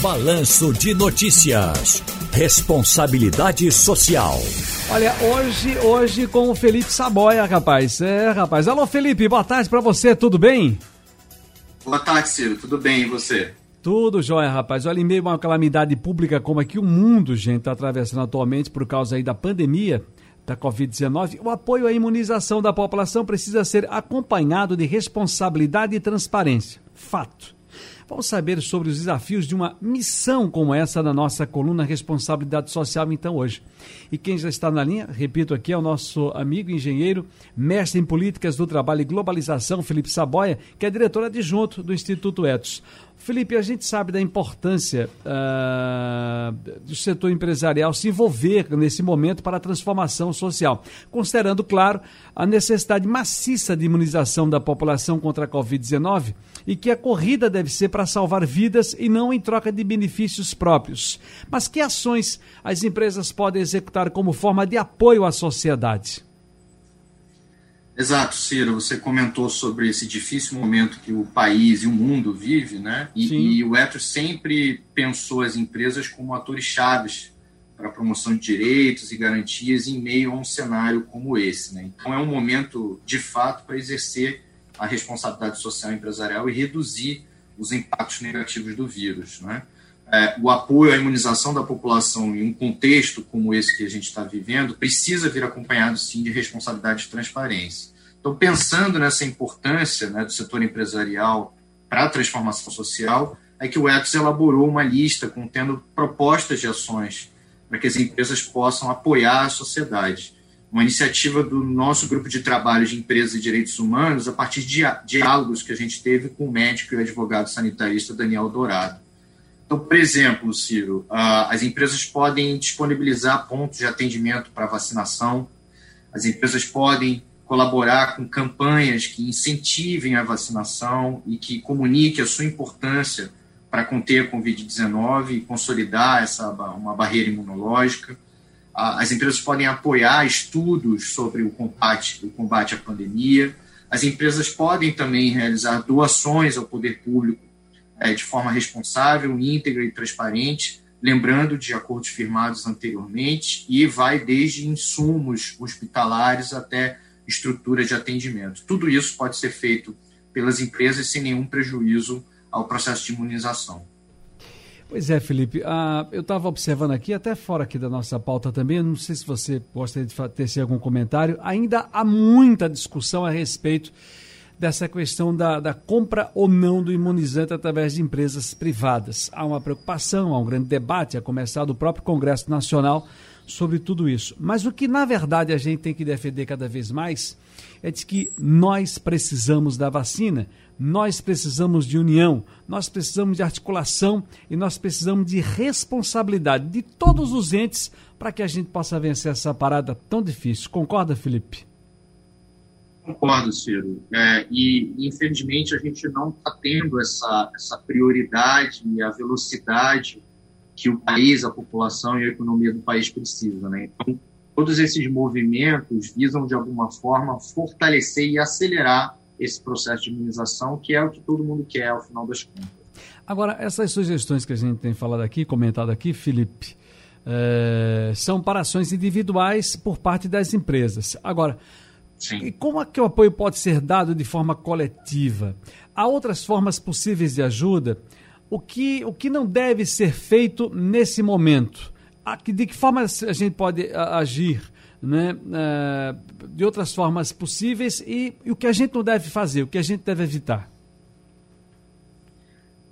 Balanço de Notícias. Responsabilidade Social. Olha, hoje, hoje com o Felipe Saboia, rapaz. É, rapaz. Alô, Felipe, boa tarde para você, tudo bem? Boa tarde, Ciro. Tudo bem e você? Tudo jóia, rapaz. Olha, em meio a uma calamidade pública como a que o mundo, gente, está atravessando atualmente por causa aí da pandemia da Covid-19, o apoio à imunização da população precisa ser acompanhado de responsabilidade e transparência. Fato. Vamos saber sobre os desafios de uma missão como essa na nossa coluna Responsabilidade Social, então, hoje. E quem já está na linha, repito aqui, é o nosso amigo engenheiro, mestre em políticas do trabalho e globalização, Felipe Saboia, que é diretor adjunto do Instituto Etos. Felipe, a gente sabe da importância uh, do setor empresarial se envolver nesse momento para a transformação social, considerando, claro, a necessidade maciça de imunização da população contra a Covid-19 e que a corrida deve ser para salvar vidas e não em troca de benefícios próprios. Mas que ações as empresas podem executar como forma de apoio à sociedade? Exato, Ciro, você comentou sobre esse difícil momento que o país e o mundo vive, né? E, e o Etos sempre pensou as empresas como atores chaves para a promoção de direitos e garantias em meio a um cenário como esse, né? Então é um momento, de fato, para exercer a responsabilidade social empresarial e reduzir os impactos negativos do vírus, né? É, o apoio à imunização da população em um contexto como esse que a gente está vivendo precisa vir acompanhado, sim, de responsabilidade e transparência. Então, pensando nessa importância né, do setor empresarial para a transformação social, é que o Etos elaborou uma lista contendo propostas de ações para que as empresas possam apoiar a sociedade. Uma iniciativa do nosso grupo de trabalho de empresas e direitos humanos, a partir de diálogos que a gente teve com o médico e advogado sanitarista Daniel Dourado. Então, por exemplo, Ciro, as empresas podem disponibilizar pontos de atendimento para vacinação, as empresas podem colaborar com campanhas que incentivem a vacinação e que comuniquem a sua importância para conter a Covid-19 e consolidar essa uma barreira imunológica. As empresas podem apoiar estudos sobre o combate, o combate à pandemia. As empresas podem também realizar doações ao poder público é, de forma responsável, íntegra e transparente, lembrando de acordos firmados anteriormente, e vai desde insumos hospitalares até estrutura de atendimento. Tudo isso pode ser feito pelas empresas sem nenhum prejuízo ao processo de imunização. Pois é, Felipe. Ah, eu estava observando aqui, até fora aqui da nossa pauta também, não sei se você gostaria de ter algum comentário, ainda há muita discussão a respeito dessa questão da, da, compra ou não do imunizante através de empresas privadas. Há uma preocupação, há um grande debate, a começar do próprio Congresso Nacional sobre tudo isso. Mas o que, na verdade, a gente tem que defender cada vez mais é de que nós precisamos da vacina, nós precisamos de união, nós precisamos de articulação e nós precisamos de responsabilidade de todos os entes para que a gente possa vencer essa parada tão difícil. Concorda, Felipe? Concordo, Ciro. É, e, infelizmente, a gente não está tendo essa, essa prioridade e a velocidade que o país, a população e a economia do país precisa. Né? Então, todos esses movimentos visam, de alguma forma, fortalecer e acelerar esse processo de imunização, que é o que todo mundo quer, ao final das contas. Agora, essas sugestões que a gente tem falado aqui, comentado aqui, Felipe, é, são para ações individuais por parte das empresas. Agora, Sim. Como é que o apoio pode ser dado de forma coletiva? Há outras formas possíveis de ajuda? O que, o que não deve ser feito nesse momento? De que forma a gente pode agir né, é, de outras formas possíveis e, e o que a gente não deve fazer, o que a gente deve evitar?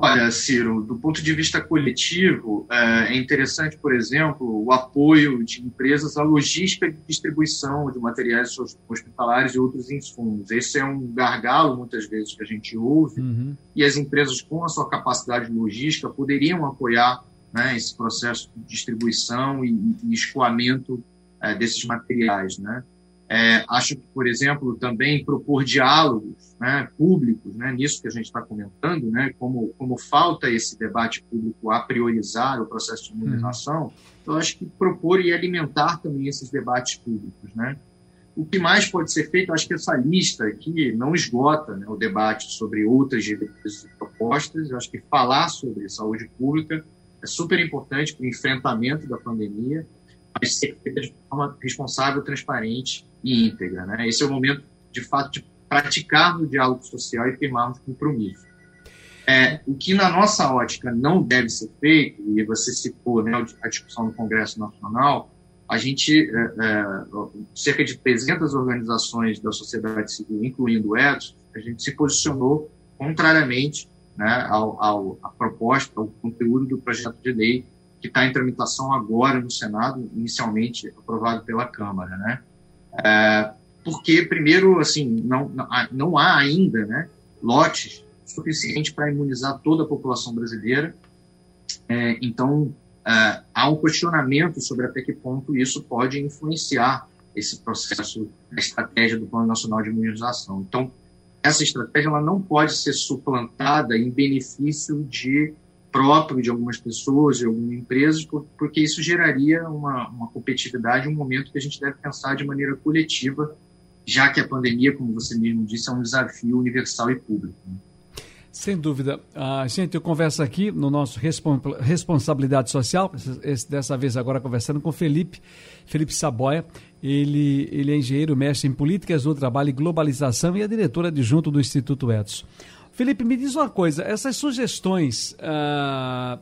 Olha, Ciro, do ponto de vista coletivo, é, é interessante, por exemplo, o apoio de empresas à logística e distribuição de materiais hospitalares e outros insumos. Esse é um gargalo, muitas vezes, que a gente ouve, uhum. e as empresas, com a sua capacidade logística, poderiam apoiar né, esse processo de distribuição e, e escoamento é, desses materiais. Né? É, acho que, por exemplo, também propor diálogos né, públicos, né, nisso que a gente está comentando, né, como, como falta esse debate público a priorizar o processo de imunização, hum. eu acho que propor e alimentar também esses debates públicos. Né? o que mais pode ser feito? Acho que essa lista aqui não esgota né, o debate sobre outras diretrizes e propostas. Acho que falar sobre saúde pública é super importante para o enfrentamento da pandemia, mas ser feita de forma responsável, transparente e íntegra. Né? Esse é o momento, de fato, de praticarmos o diálogo social e firmarmos compromisso. É, o que, na nossa ótica, não deve ser feito, e você citou né, a discussão no Congresso Nacional, a gente, é, é, cerca de 300 organizações da sociedade civil, incluindo o EDS, a gente se posicionou contrariamente né, ao, ao, à proposta, ao conteúdo do projeto de lei que está em tramitação agora no Senado, inicialmente aprovado pela Câmara. Né? É, porque, primeiro, assim, não, não há ainda né, lotes suficientes para imunizar toda a população brasileira. É, então, uh, há um questionamento sobre até que ponto isso pode influenciar esse processo, a estratégia do Plano Nacional de Imunização. Então, essa estratégia ela não pode ser suplantada em benefício de próprio de algumas pessoas, de algumas empresas, porque isso geraria uma, uma competitividade, um momento que a gente deve pensar de maneira coletiva, já que a pandemia, como você mesmo disse, é um desafio universal e público. Né? Sem dúvida. A gente eu converso aqui no nosso Responsabilidade Social, esse, dessa vez agora conversando com Felipe, Felipe Saboia. Ele, ele é engenheiro, mestre em políticas do trabalho e globalização e é diretor adjunto do Instituto Edson. Felipe, me diz uma coisa, essas sugestões ah,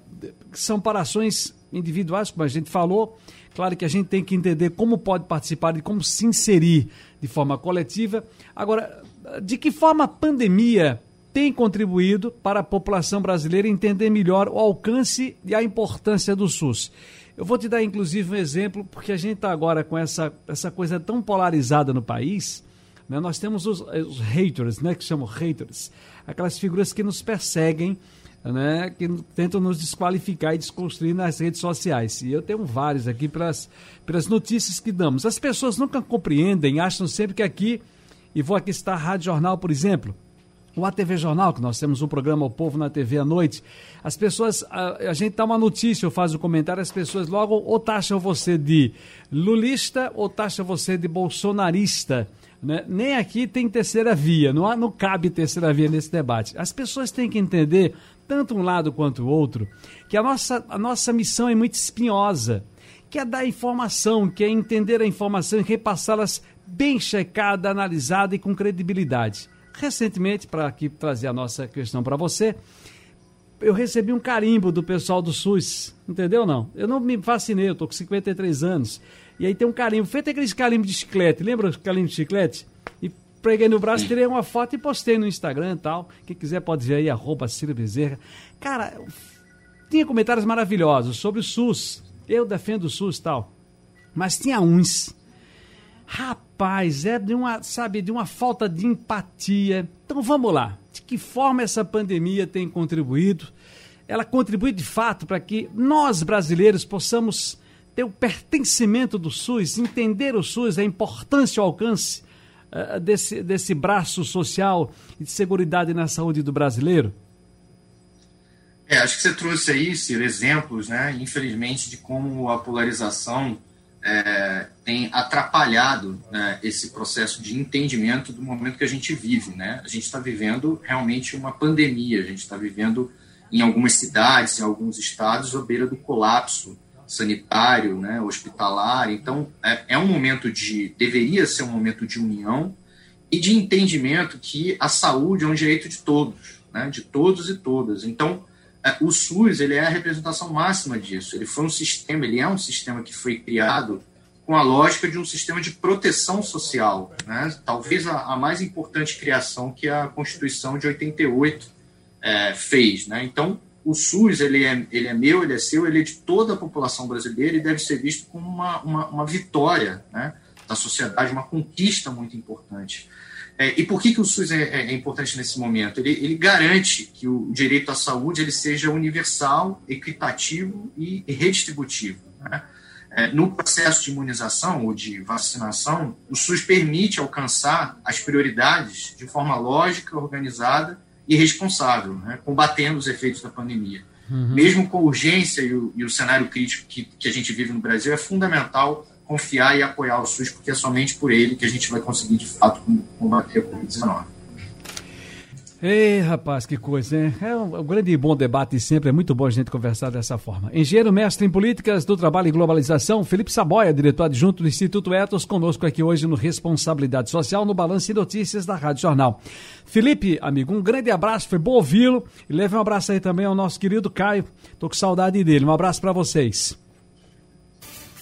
são para ações individuais, como a gente falou, claro que a gente tem que entender como pode participar e como se inserir de forma coletiva. Agora, de que forma a pandemia tem contribuído para a população brasileira entender melhor o alcance e a importância do SUS. Eu vou te dar, inclusive, um exemplo, porque a gente está agora com essa, essa coisa tão polarizada no país. Né? Nós temos os, os haters, né? que chamam haters, aquelas figuras que nos perseguem, né? que tentam nos desqualificar e desconstruir nas redes sociais. E eu tenho vários aqui pelas, pelas notícias que damos. As pessoas nunca compreendem, acham sempre que aqui, e vou aqui citar a Rádio Jornal, por exemplo, o ATV Jornal, que nós temos um programa O Povo na TV à noite, as pessoas, a, a gente dá uma notícia ou faz um comentário, as pessoas logo ou taxam você de lulista ou taxam você de bolsonarista. Né? Nem aqui tem terceira via, não, há, não cabe terceira via nesse debate. As pessoas têm que entender, tanto um lado quanto o outro, que a nossa, a nossa missão é muito espinhosa, que é dar informação, que é entender a informação e repassá-las bem checada, analisada e com credibilidade. Recentemente, para aqui trazer a nossa questão para você, eu recebi um carimbo do pessoal do SUS, entendeu não? Eu não me fascinei, eu tô com 53 anos. E aí tem um carimbo, feito aqueles carimbos de chiclete, lembra o carimbo de chiclete? E preguei no braço, tirei uma foto e postei no Instagram e tal. Quem quiser pode ver aí, arroba Ciro Bezerra. Cara, tinha comentários maravilhosos sobre o SUS. Eu defendo o SUS e tal. Mas tinha uns Rapaz, é de uma, sabe, de uma falta de empatia. Então vamos lá. De que forma essa pandemia tem contribuído? Ela contribui de fato para que nós brasileiros possamos ter o pertencimento do SUS, entender o SUS, a importância e o alcance uh, desse, desse braço social e de segurança na saúde do brasileiro? É, acho que você trouxe aí, Ciro, exemplos, né, infelizmente, de como a polarização é, tem atrapalhado né, esse processo de entendimento do momento que a gente vive. Né? A gente está vivendo realmente uma pandemia, a gente está vivendo em algumas cidades, em alguns estados, à beira do colapso sanitário, né, hospitalar. Então, é, é um momento de. deveria ser um momento de união e de entendimento que a saúde é um direito de todos, né, de todos e todas. Então, é, o SUS ele é a representação máxima disso. Ele foi um sistema, ele é um sistema que foi criado com a lógica de um sistema de proteção social, né? talvez a, a mais importante criação que a Constituição de 88 é, fez. Né? Então, o SUS ele é, ele é meu, ele é seu, ele é de toda a população brasileira e deve ser visto como uma, uma, uma vitória né, da sociedade, uma conquista muito importante. É, e por que, que o SUS é, é, é, importante nesse momento? Ele, ele, garante que o direito à saúde ele seja universal, equitativo e redistributivo. Né? É, no processo de imunização ou de vacinação, o SUS permite alcançar as prioridades de forma lógica, organizada e responsável, né? combatendo os efeitos da pandemia. Uhum. Mesmo com a urgência e o, e o cenário crítico que, que a gente vive no Brasil, é fundamental confiar e apoiar o SUS, porque é somente por ele que a gente vai conseguir, de fato, combater a Covid-19. Ei, rapaz, que coisa, hein? É um, grande e bom debate sempre, é muito bom a gente conversar dessa forma. Engenheiro mestre em políticas do trabalho e globalização, Felipe Saboia, diretor adjunto do Instituto Etos, conosco aqui hoje no Responsabilidade Social, no Balanço e Notícias da Rádio Jornal. Felipe, amigo, um grande abraço, foi bom ouvi-lo e leve um abraço aí também ao nosso querido Caio, tô com saudade dele, um abraço para vocês.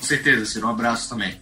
Com certeza, Ciro, um abraço também.